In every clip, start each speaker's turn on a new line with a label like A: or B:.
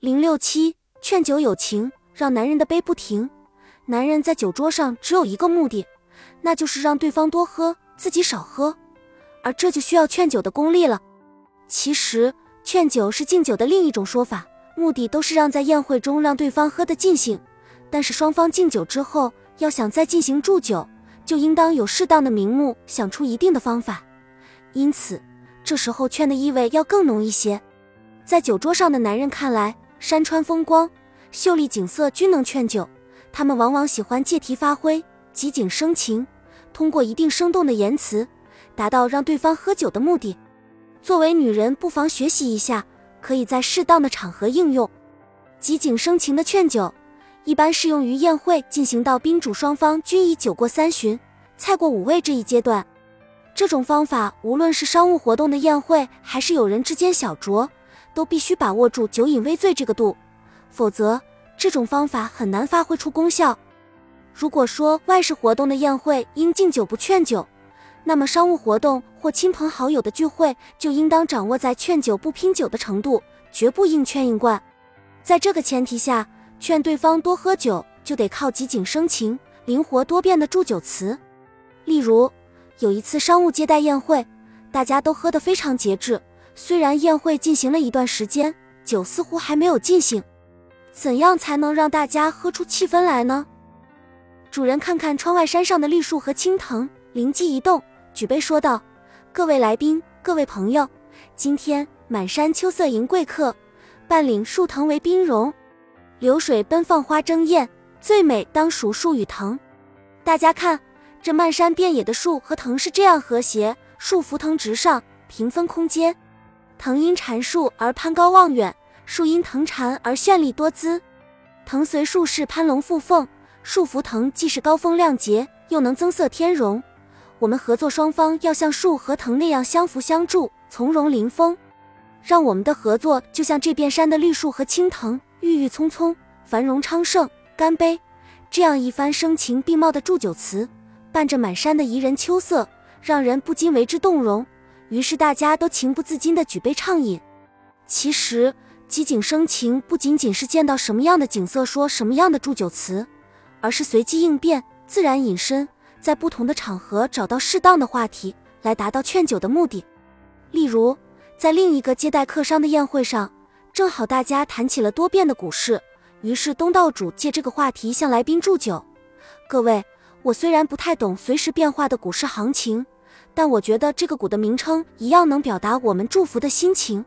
A: 零六七劝酒有情，让男人的杯不停。男人在酒桌上只有一个目的，那就是让对方多喝，自己少喝，而这就需要劝酒的功力了。其实，劝酒是敬酒的另一种说法，目的都是让在宴会中让对方喝得尽兴。但是双方敬酒之后，要想再进行祝酒，就应当有适当的名目，想出一定的方法。因此，这时候劝的意味要更浓一些。在酒桌上的男人看来，山川风光、秀丽景色均能劝酒，他们往往喜欢借题发挥，即景生情，通过一定生动的言辞，达到让对方喝酒的目的。作为女人，不妨学习一下，可以在适当的场合应用。即景生情的劝酒，一般适用于宴会进行到宾主双方均已酒过三巡、菜过五味这一阶段。这种方法，无论是商务活动的宴会，还是友人之间小酌。都必须把握住酒饮微醉这个度，否则这种方法很难发挥出功效。如果说外事活动的宴会应敬酒不劝酒，那么商务活动或亲朋好友的聚会就应当掌握在劝酒不拼酒的程度，绝不硬劝硬灌。在这个前提下，劝对方多喝酒就得靠即景生情、灵活多变的祝酒词。例如，有一次商务接待宴会，大家都喝得非常节制。虽然宴会进行了一段时间，酒似乎还没有尽兴，怎样才能让大家喝出气氛来呢？主人看看窗外山上的绿树和青藤，灵机一动，举杯说道：“各位来宾，各位朋友，今天满山秋色迎贵客，半岭树藤为宾容，流水奔放花争艳，最美当属树与藤。大家看，这漫山遍野的树和藤是这样和谐，树扶藤直上，平分空间。”藤因缠树而攀高望远，树因藤缠而绚丽多姿。藤随树势攀龙附凤，树扶藤既是高风亮节，又能增色添容。我们合作双方要像树和藤那样相扶相助，从容临风，让我们的合作就像这片山的绿树和青藤，郁郁葱葱，繁荣昌盛。干杯！这样一番声情并茂的祝酒词，伴着满山的宜人秋色，让人不禁为之动容。于是大家都情不自禁地举杯畅饮。其实，机景生情不仅仅是见到什么样的景色说什么样的祝酒词，而是随机应变、自然隐身，在不同的场合找到适当的话题来达到劝酒的目的。例如，在另一个接待客商的宴会上，正好大家谈起了多变的股市，于是东道主借这个话题向来宾祝酒：“各位，我虽然不太懂随时变化的股市行情。”但我觉得这个谷的名称一样能表达我们祝福的心情。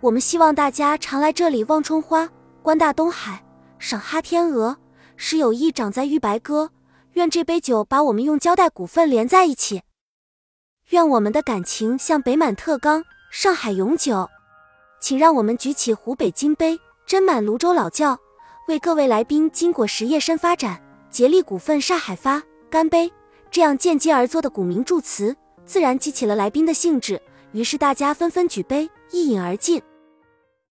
A: 我们希望大家常来这里望春花、观大东海、赏哈天鹅，使友谊长在玉白歌。愿这杯酒把我们用胶带股份连在一起。愿我们的感情像北满特钢，上海永久。请让我们举起湖北金杯，斟满泸州老窖，为各位来宾金果实业深发展，竭力股份上海发，干杯！这样见机而作的古名祝词。自然激起了来宾的兴致，于是大家纷纷举杯，一饮而尽。